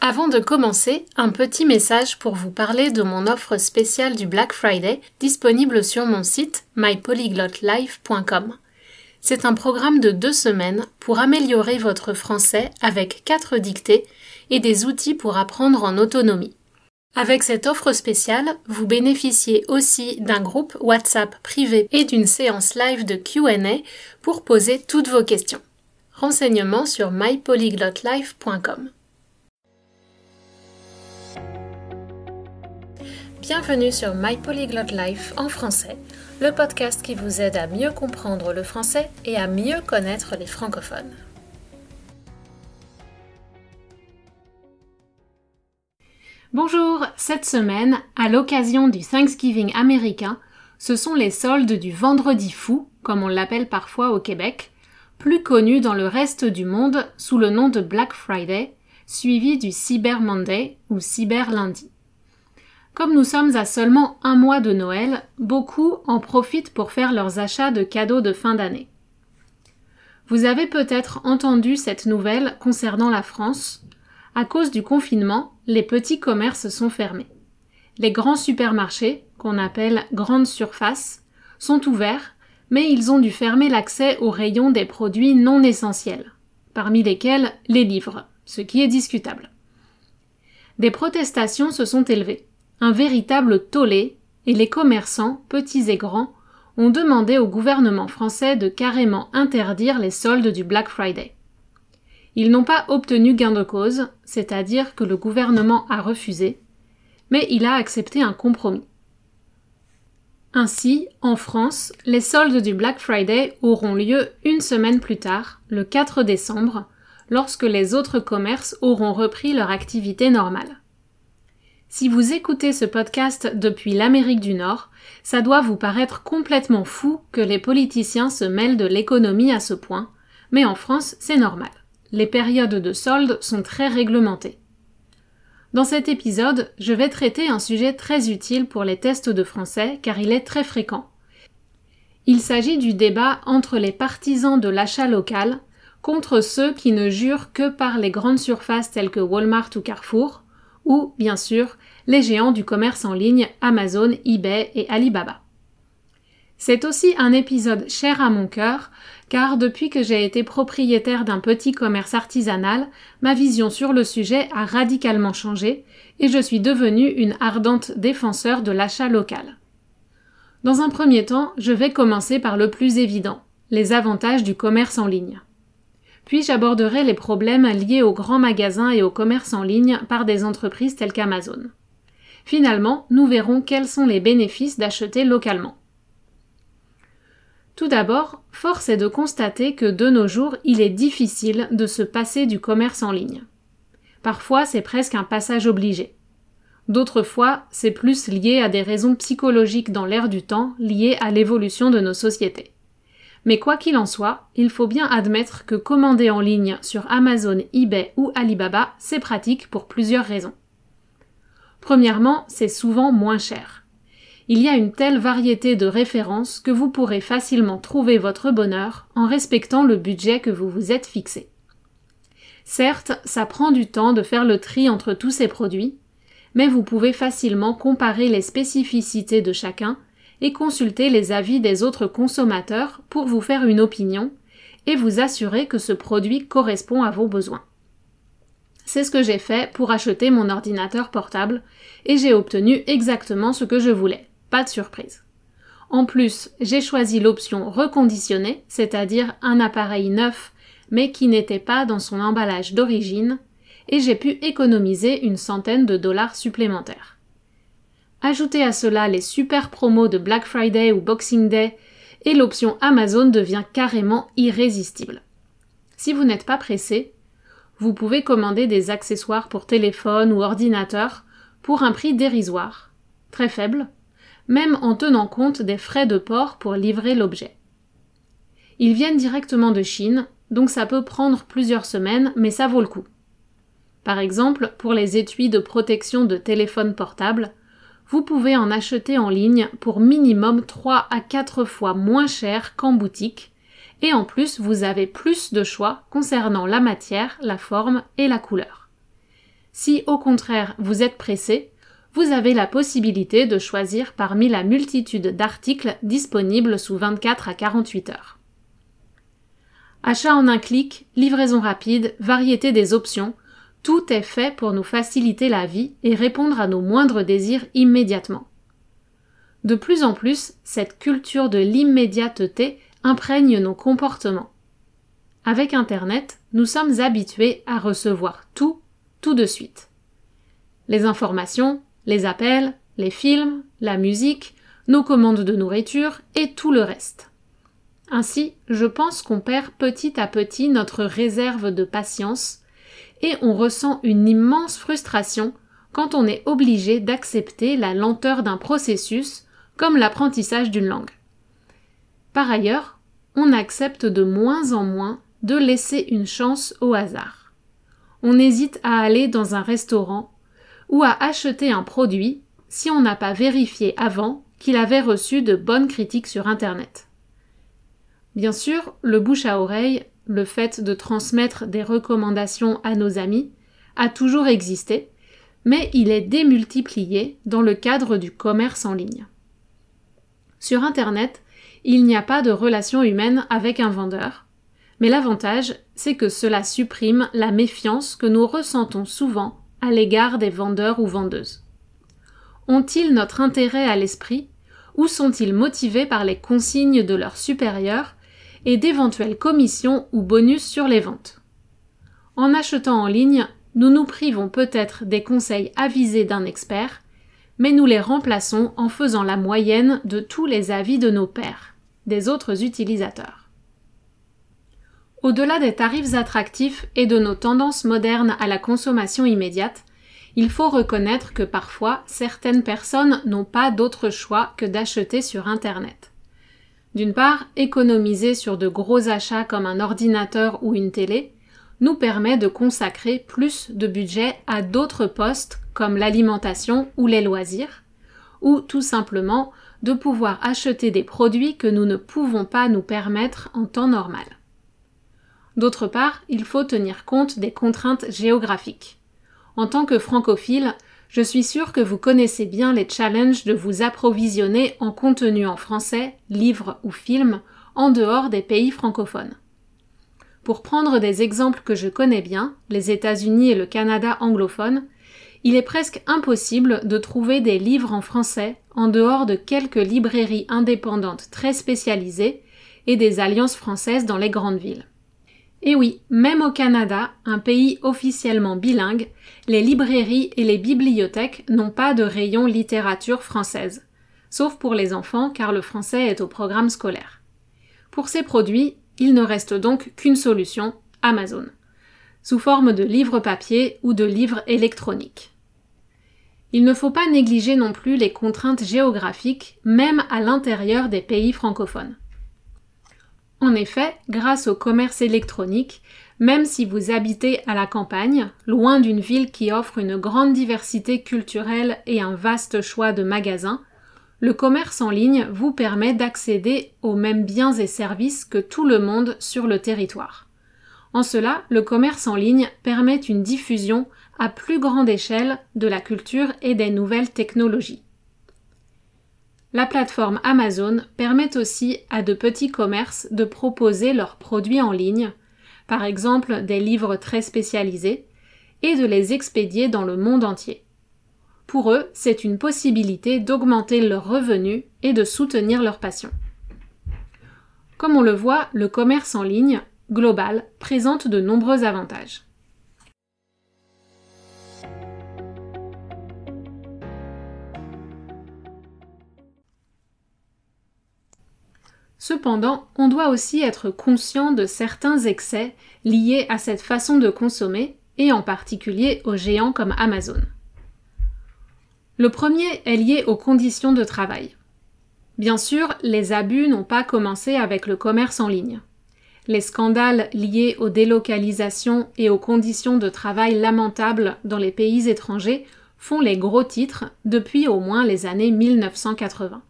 Avant de commencer, un petit message pour vous parler de mon offre spéciale du Black Friday disponible sur mon site mypolyglotlife.com. C'est un programme de deux semaines pour améliorer votre français avec quatre dictées et des outils pour apprendre en autonomie. Avec cette offre spéciale, vous bénéficiez aussi d'un groupe WhatsApp privé et d'une séance live de Q&A pour poser toutes vos questions. Renseignements sur mypolyglotlife.com. Bienvenue sur My Polyglot Life en français, le podcast qui vous aide à mieux comprendre le français et à mieux connaître les francophones. Bonjour, cette semaine, à l'occasion du Thanksgiving américain, ce sont les soldes du Vendredi fou, comme on l'appelle parfois au Québec, plus connu dans le reste du monde sous le nom de Black Friday, suivi du Cyber Monday ou Cyber Lundi. Comme nous sommes à seulement un mois de Noël, beaucoup en profitent pour faire leurs achats de cadeaux de fin d'année. Vous avez peut-être entendu cette nouvelle concernant la France. À cause du confinement, les petits commerces sont fermés. Les grands supermarchés, qu'on appelle grandes surfaces, sont ouverts, mais ils ont dû fermer l'accès aux rayons des produits non essentiels, parmi lesquels les livres, ce qui est discutable. Des protestations se sont élevées un véritable tollé, et les commerçants, petits et grands, ont demandé au gouvernement français de carrément interdire les soldes du Black Friday. Ils n'ont pas obtenu gain de cause, c'est-à-dire que le gouvernement a refusé, mais il a accepté un compromis. Ainsi, en France, les soldes du Black Friday auront lieu une semaine plus tard, le 4 décembre, lorsque les autres commerces auront repris leur activité normale. Si vous écoutez ce podcast depuis l'Amérique du Nord, ça doit vous paraître complètement fou que les politiciens se mêlent de l'économie à ce point, mais en France, c'est normal. Les périodes de solde sont très réglementées. Dans cet épisode, je vais traiter un sujet très utile pour les tests de français car il est très fréquent. Il s'agit du débat entre les partisans de l'achat local contre ceux qui ne jurent que par les grandes surfaces telles que Walmart ou Carrefour, ou, bien sûr, les géants du commerce en ligne Amazon, eBay et Alibaba. C'est aussi un épisode cher à mon cœur, car depuis que j'ai été propriétaire d'un petit commerce artisanal, ma vision sur le sujet a radicalement changé et je suis devenue une ardente défenseur de l'achat local. Dans un premier temps, je vais commencer par le plus évident, les avantages du commerce en ligne. Puis j'aborderai les problèmes liés aux grands magasins et au commerce en ligne par des entreprises telles qu'Amazon. Finalement, nous verrons quels sont les bénéfices d'acheter localement. Tout d'abord, force est de constater que de nos jours, il est difficile de se passer du commerce en ligne. Parfois, c'est presque un passage obligé. D'autres fois, c'est plus lié à des raisons psychologiques dans l'air du temps, liées à l'évolution de nos sociétés. Mais quoi qu'il en soit, il faut bien admettre que commander en ligne sur Amazon, eBay ou Alibaba, c'est pratique pour plusieurs raisons. Premièrement, c'est souvent moins cher. Il y a une telle variété de références que vous pourrez facilement trouver votre bonheur en respectant le budget que vous vous êtes fixé. Certes, ça prend du temps de faire le tri entre tous ces produits, mais vous pouvez facilement comparer les spécificités de chacun et consulter les avis des autres consommateurs pour vous faire une opinion et vous assurer que ce produit correspond à vos besoins. C'est ce que j'ai fait pour acheter mon ordinateur portable et j'ai obtenu exactement ce que je voulais. Pas de surprise. En plus, j'ai choisi l'option reconditionné, c'est-à-dire un appareil neuf mais qui n'était pas dans son emballage d'origine, et j'ai pu économiser une centaine de dollars supplémentaires. Ajoutez à cela les super promos de Black Friday ou Boxing Day et l'option Amazon devient carrément irrésistible. Si vous n'êtes pas pressé, vous pouvez commander des accessoires pour téléphone ou ordinateur pour un prix dérisoire, très faible, même en tenant compte des frais de port pour livrer l'objet. Ils viennent directement de Chine, donc ça peut prendre plusieurs semaines, mais ça vaut le coup. Par exemple, pour les étuis de protection de téléphone portable, vous pouvez en acheter en ligne pour minimum 3 à 4 fois moins cher qu'en boutique, et en plus vous avez plus de choix concernant la matière, la forme et la couleur. Si au contraire vous êtes pressé, vous avez la possibilité de choisir parmi la multitude d'articles disponibles sous 24 à 48 heures. Achat en un clic, livraison rapide, variété des options, tout est fait pour nous faciliter la vie et répondre à nos moindres désirs immédiatement. De plus en plus, cette culture de l'immédiateté imprègne nos comportements. Avec Internet, nous sommes habitués à recevoir tout tout de suite. Les informations, les appels, les films, la musique, nos commandes de nourriture et tout le reste. Ainsi, je pense qu'on perd petit à petit notre réserve de patience et on ressent une immense frustration quand on est obligé d'accepter la lenteur d'un processus comme l'apprentissage d'une langue. Par ailleurs, on accepte de moins en moins de laisser une chance au hasard. On hésite à aller dans un restaurant ou à acheter un produit si on n'a pas vérifié avant qu'il avait reçu de bonnes critiques sur Internet. Bien sûr, le bouche à oreille, le fait de transmettre des recommandations à nos amis, a toujours existé, mais il est démultiplié dans le cadre du commerce en ligne. Sur Internet, il n'y a pas de relation humaine avec un vendeur, mais l'avantage, c'est que cela supprime la méfiance que nous ressentons souvent à l'égard des vendeurs ou vendeuses. Ont-ils notre intérêt à l'esprit ou sont-ils motivés par les consignes de leurs supérieurs et d'éventuelles commissions ou bonus sur les ventes. En achetant en ligne, nous nous privons peut-être des conseils avisés d'un expert, mais nous les remplaçons en faisant la moyenne de tous les avis de nos pairs, des autres utilisateurs. Au-delà des tarifs attractifs et de nos tendances modernes à la consommation immédiate, il faut reconnaître que parfois certaines personnes n'ont pas d'autre choix que d'acheter sur Internet. D'une part, économiser sur de gros achats comme un ordinateur ou une télé nous permet de consacrer plus de budget à d'autres postes comme l'alimentation ou les loisirs, ou tout simplement de pouvoir acheter des produits que nous ne pouvons pas nous permettre en temps normal. D'autre part, il faut tenir compte des contraintes géographiques. En tant que francophile, je suis sûre que vous connaissez bien les challenges de vous approvisionner en contenu en français, livres ou films, en dehors des pays francophones. Pour prendre des exemples que je connais bien, les États-Unis et le Canada anglophone, il est presque impossible de trouver des livres en français en dehors de quelques librairies indépendantes très spécialisées et des alliances françaises dans les grandes villes. Et oui, même au Canada, un pays officiellement bilingue, les librairies et les bibliothèques n'ont pas de rayon littérature française, sauf pour les enfants car le français est au programme scolaire. Pour ces produits, il ne reste donc qu'une solution, Amazon, sous forme de livres papier ou de livres électroniques. Il ne faut pas négliger non plus les contraintes géographiques, même à l'intérieur des pays francophones. En effet, grâce au commerce électronique, même si vous habitez à la campagne, loin d'une ville qui offre une grande diversité culturelle et un vaste choix de magasins, le commerce en ligne vous permet d'accéder aux mêmes biens et services que tout le monde sur le territoire. En cela, le commerce en ligne permet une diffusion à plus grande échelle de la culture et des nouvelles technologies. La plateforme Amazon permet aussi à de petits commerces de proposer leurs produits en ligne, par exemple des livres très spécialisés, et de les expédier dans le monde entier. Pour eux, c'est une possibilité d'augmenter leurs revenus et de soutenir leur passion. Comme on le voit, le commerce en ligne, global, présente de nombreux avantages. Cependant, on doit aussi être conscient de certains excès liés à cette façon de consommer, et en particulier aux géants comme Amazon. Le premier est lié aux conditions de travail. Bien sûr, les abus n'ont pas commencé avec le commerce en ligne. Les scandales liés aux délocalisations et aux conditions de travail lamentables dans les pays étrangers font les gros titres depuis au moins les années 1980.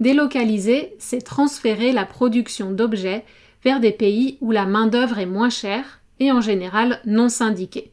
Délocaliser, c'est transférer la production d'objets vers des pays où la main-d'œuvre est moins chère et en général non syndiquée.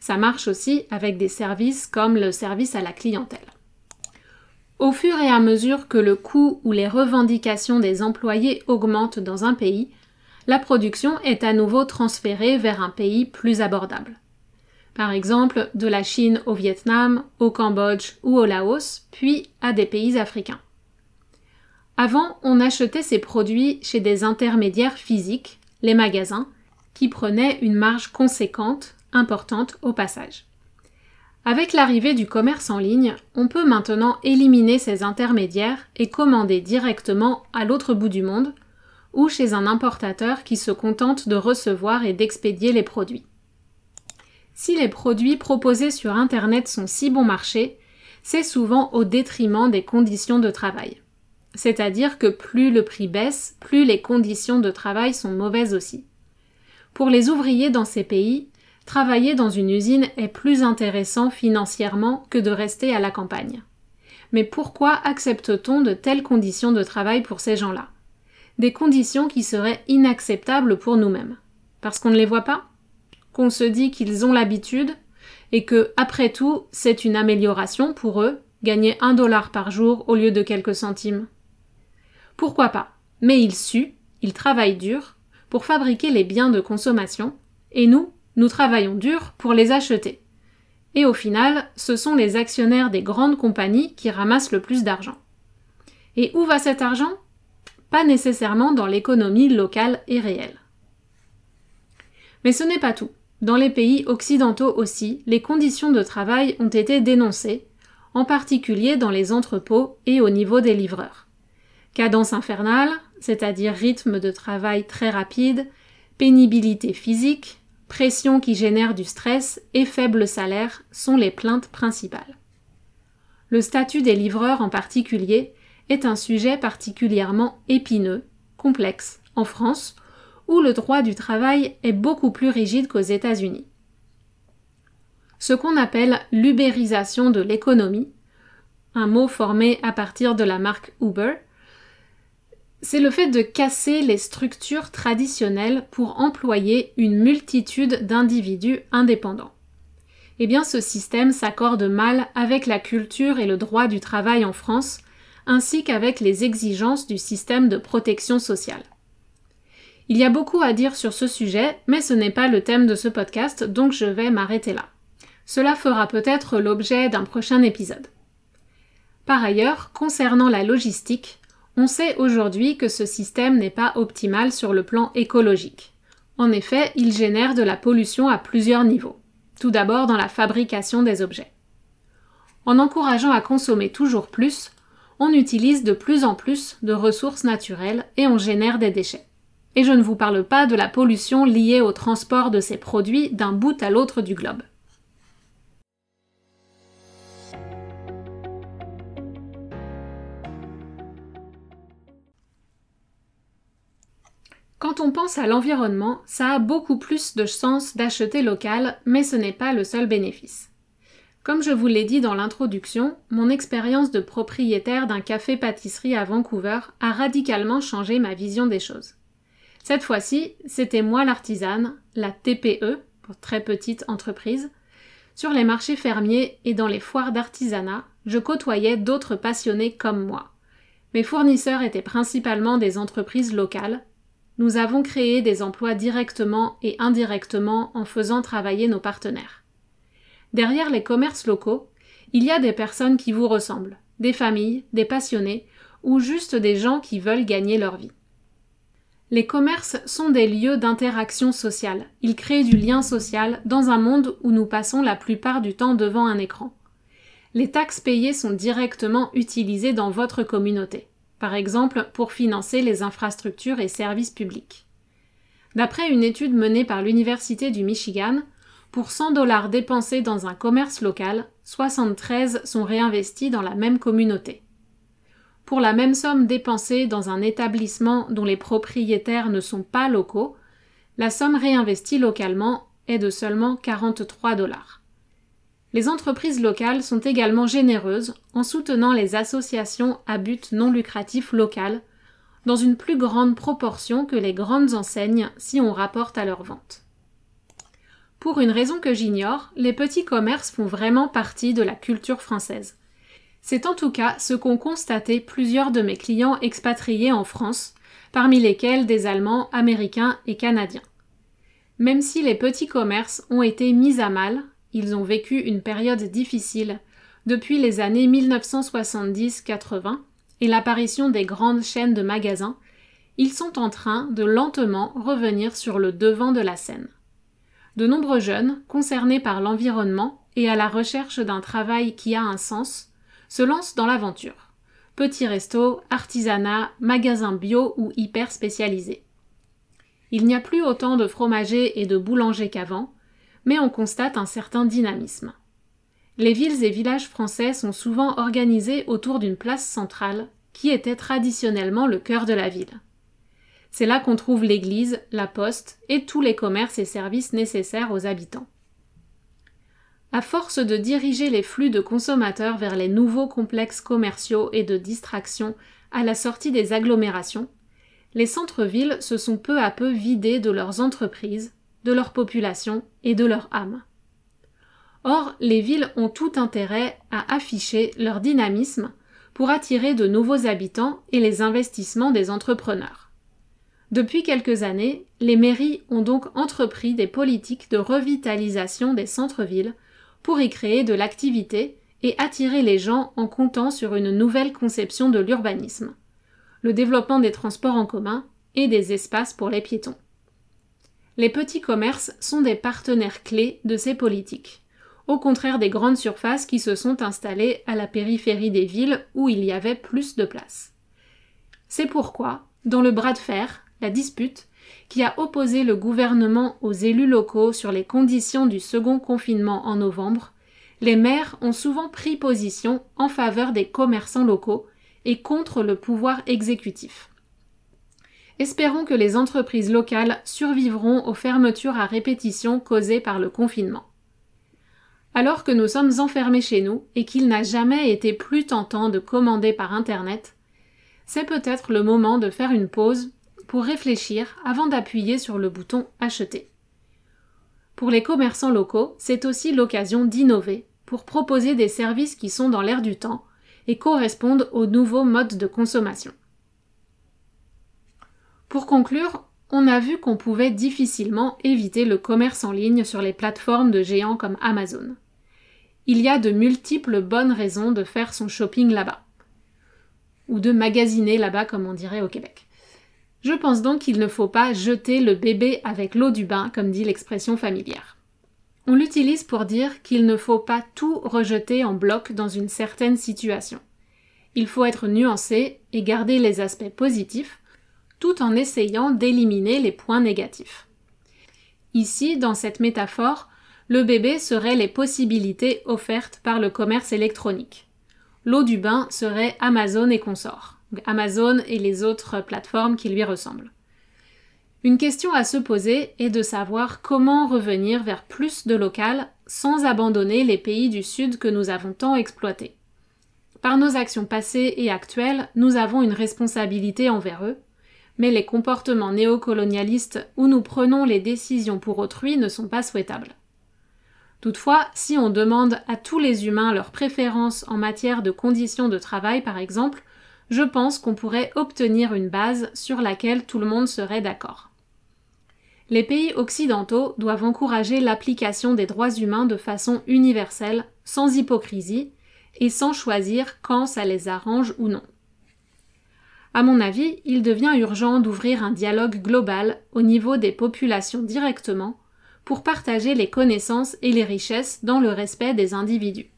Ça marche aussi avec des services comme le service à la clientèle. Au fur et à mesure que le coût ou les revendications des employés augmentent dans un pays, la production est à nouveau transférée vers un pays plus abordable. Par exemple, de la Chine au Vietnam, au Cambodge ou au Laos, puis à des pays africains. Avant, on achetait ces produits chez des intermédiaires physiques, les magasins, qui prenaient une marge conséquente, importante au passage. Avec l'arrivée du commerce en ligne, on peut maintenant éliminer ces intermédiaires et commander directement à l'autre bout du monde ou chez un importateur qui se contente de recevoir et d'expédier les produits. Si les produits proposés sur Internet sont si bon marché, c'est souvent au détriment des conditions de travail. C'est-à-dire que plus le prix baisse, plus les conditions de travail sont mauvaises aussi. Pour les ouvriers dans ces pays, Travailler dans une usine est plus intéressant financièrement que de rester à la campagne. Mais pourquoi accepte-t-on de telles conditions de travail pour ces gens-là? Des conditions qui seraient inacceptables pour nous-mêmes. Parce qu'on ne les voit pas? Qu'on se dit qu'ils ont l'habitude et que, après tout, c'est une amélioration pour eux, gagner un dollar par jour au lieu de quelques centimes Pourquoi pas Mais ils suent, ils travaillent dur pour fabriquer les biens de consommation, et nous, nous travaillons dur pour les acheter. Et au final, ce sont les actionnaires des grandes compagnies qui ramassent le plus d'argent. Et où va cet argent? Pas nécessairement dans l'économie locale et réelle. Mais ce n'est pas tout. Dans les pays occidentaux aussi, les conditions de travail ont été dénoncées, en particulier dans les entrepôts et au niveau des livreurs. Cadence infernale, c'est-à-dire rythme de travail très rapide, pénibilité physique, pression qui génère du stress et faible salaire sont les plaintes principales. Le statut des livreurs en particulier est un sujet particulièrement épineux, complexe, en France, où le droit du travail est beaucoup plus rigide qu'aux États-Unis. Ce qu'on appelle l'ubérisation de l'économie, un mot formé à partir de la marque Uber, c'est le fait de casser les structures traditionnelles pour employer une multitude d'individus indépendants. Eh bien, ce système s'accorde mal avec la culture et le droit du travail en France, ainsi qu'avec les exigences du système de protection sociale. Il y a beaucoup à dire sur ce sujet, mais ce n'est pas le thème de ce podcast, donc je vais m'arrêter là. Cela fera peut-être l'objet d'un prochain épisode. Par ailleurs, concernant la logistique, on sait aujourd'hui que ce système n'est pas optimal sur le plan écologique. En effet, il génère de la pollution à plusieurs niveaux. Tout d'abord dans la fabrication des objets. En encourageant à consommer toujours plus, on utilise de plus en plus de ressources naturelles et on génère des déchets. Et je ne vous parle pas de la pollution liée au transport de ces produits d'un bout à l'autre du globe. Quand on pense à l'environnement, ça a beaucoup plus de sens d'acheter local, mais ce n'est pas le seul bénéfice. Comme je vous l'ai dit dans l'introduction, mon expérience de propriétaire d'un café-pâtisserie à Vancouver a radicalement changé ma vision des choses. Cette fois-ci, c'était moi l'artisane, la TPE, pour très petite entreprise. Sur les marchés fermiers et dans les foires d'artisanat, je côtoyais d'autres passionnés comme moi. Mes fournisseurs étaient principalement des entreprises locales, nous avons créé des emplois directement et indirectement en faisant travailler nos partenaires. Derrière les commerces locaux, il y a des personnes qui vous ressemblent, des familles, des passionnés, ou juste des gens qui veulent gagner leur vie. Les commerces sont des lieux d'interaction sociale. Ils créent du lien social dans un monde où nous passons la plupart du temps devant un écran. Les taxes payées sont directement utilisées dans votre communauté par exemple pour financer les infrastructures et services publics. D'après une étude menée par l'Université du Michigan, pour 100 dollars dépensés dans un commerce local, 73 sont réinvestis dans la même communauté. Pour la même somme dépensée dans un établissement dont les propriétaires ne sont pas locaux, la somme réinvestie localement est de seulement 43 dollars. Les entreprises locales sont également généreuses en soutenant les associations à but non lucratif locales dans une plus grande proportion que les grandes enseignes si on rapporte à leurs ventes. Pour une raison que j'ignore, les petits commerces font vraiment partie de la culture française. C'est en tout cas ce qu'ont constaté plusieurs de mes clients expatriés en France, parmi lesquels des Allemands, Américains et Canadiens. Même si les petits commerces ont été mis à mal, ils ont vécu une période difficile depuis les années 1970-80 et l'apparition des grandes chaînes de magasins, ils sont en train de lentement revenir sur le devant de la scène. De nombreux jeunes, concernés par l'environnement et à la recherche d'un travail qui a un sens, se lancent dans l'aventure. Petits restos, artisanat, magasins bio ou hyper spécialisés. Il n'y a plus autant de fromagers et de boulangers qu'avant, mais on constate un certain dynamisme. Les villes et villages français sont souvent organisés autour d'une place centrale, qui était traditionnellement le cœur de la ville. C'est là qu'on trouve l'église, la poste et tous les commerces et services nécessaires aux habitants. À force de diriger les flux de consommateurs vers les nouveaux complexes commerciaux et de distraction à la sortie des agglomérations, les centres-villes se sont peu à peu vidés de leurs entreprises, de leur population et de leur âme. Or, les villes ont tout intérêt à afficher leur dynamisme pour attirer de nouveaux habitants et les investissements des entrepreneurs. Depuis quelques années, les mairies ont donc entrepris des politiques de revitalisation des centres-villes pour y créer de l'activité et attirer les gens en comptant sur une nouvelle conception de l'urbanisme, le développement des transports en commun et des espaces pour les piétons. Les petits commerces sont des partenaires clés de ces politiques, au contraire des grandes surfaces qui se sont installées à la périphérie des villes où il y avait plus de place. C'est pourquoi, dans le bras de fer, la dispute, qui a opposé le gouvernement aux élus locaux sur les conditions du second confinement en novembre, les maires ont souvent pris position en faveur des commerçants locaux et contre le pouvoir exécutif. Espérons que les entreprises locales survivront aux fermetures à répétition causées par le confinement. Alors que nous sommes enfermés chez nous et qu'il n'a jamais été plus tentant de commander par Internet, c'est peut-être le moment de faire une pause pour réfléchir avant d'appuyer sur le bouton Acheter. Pour les commerçants locaux, c'est aussi l'occasion d'innover pour proposer des services qui sont dans l'air du temps et correspondent aux nouveaux modes de consommation. Pour conclure, on a vu qu'on pouvait difficilement éviter le commerce en ligne sur les plateformes de géants comme Amazon. Il y a de multiples bonnes raisons de faire son shopping là-bas. Ou de magasiner là-bas comme on dirait au Québec. Je pense donc qu'il ne faut pas jeter le bébé avec l'eau du bain, comme dit l'expression familière. On l'utilise pour dire qu'il ne faut pas tout rejeter en bloc dans une certaine situation. Il faut être nuancé et garder les aspects positifs, tout en essayant d'éliminer les points négatifs. Ici, dans cette métaphore, le bébé serait les possibilités offertes par le commerce électronique. L'eau du bain serait Amazon et consorts. Amazon et les autres plateformes qui lui ressemblent. Une question à se poser est de savoir comment revenir vers plus de local sans abandonner les pays du Sud que nous avons tant exploités. Par nos actions passées et actuelles, nous avons une responsabilité envers eux, mais les comportements néocolonialistes où nous prenons les décisions pour autrui ne sont pas souhaitables. Toutefois, si on demande à tous les humains leurs préférences en matière de conditions de travail, par exemple, je pense qu'on pourrait obtenir une base sur laquelle tout le monde serait d'accord. Les pays occidentaux doivent encourager l'application des droits humains de façon universelle, sans hypocrisie, et sans choisir quand ça les arrange ou non. À mon avis, il devient urgent d'ouvrir un dialogue global au niveau des populations directement pour partager les connaissances et les richesses dans le respect des individus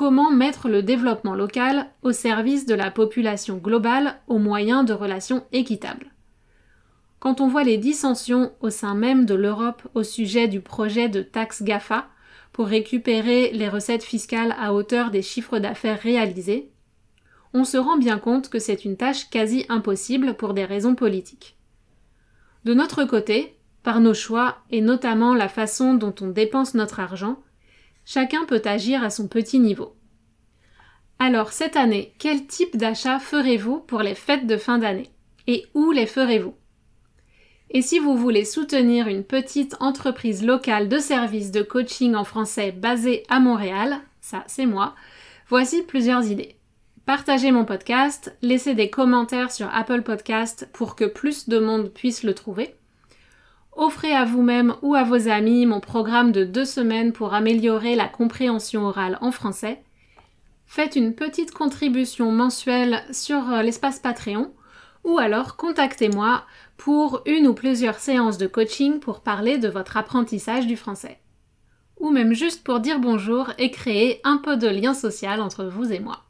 comment mettre le développement local au service de la population globale au moyen de relations équitables? Quand on voit les dissensions au sein même de l'Europe au sujet du projet de taxe GAFA pour récupérer les recettes fiscales à hauteur des chiffres d'affaires réalisés, on se rend bien compte que c'est une tâche quasi impossible pour des raisons politiques. De notre côté, par nos choix et notamment la façon dont on dépense notre argent, Chacun peut agir à son petit niveau. Alors cette année, quel type d'achat ferez-vous pour les fêtes de fin d'année? Et où les ferez-vous? Et si vous voulez soutenir une petite entreprise locale de services de coaching en français basée à Montréal, ça c'est moi, voici plusieurs idées. Partagez mon podcast, laissez des commentaires sur Apple Podcast pour que plus de monde puisse le trouver. Offrez à vous-même ou à vos amis mon programme de deux semaines pour améliorer la compréhension orale en français. Faites une petite contribution mensuelle sur euh, l'espace Patreon ou alors contactez-moi pour une ou plusieurs séances de coaching pour parler de votre apprentissage du français. Ou même juste pour dire bonjour et créer un peu de lien social entre vous et moi.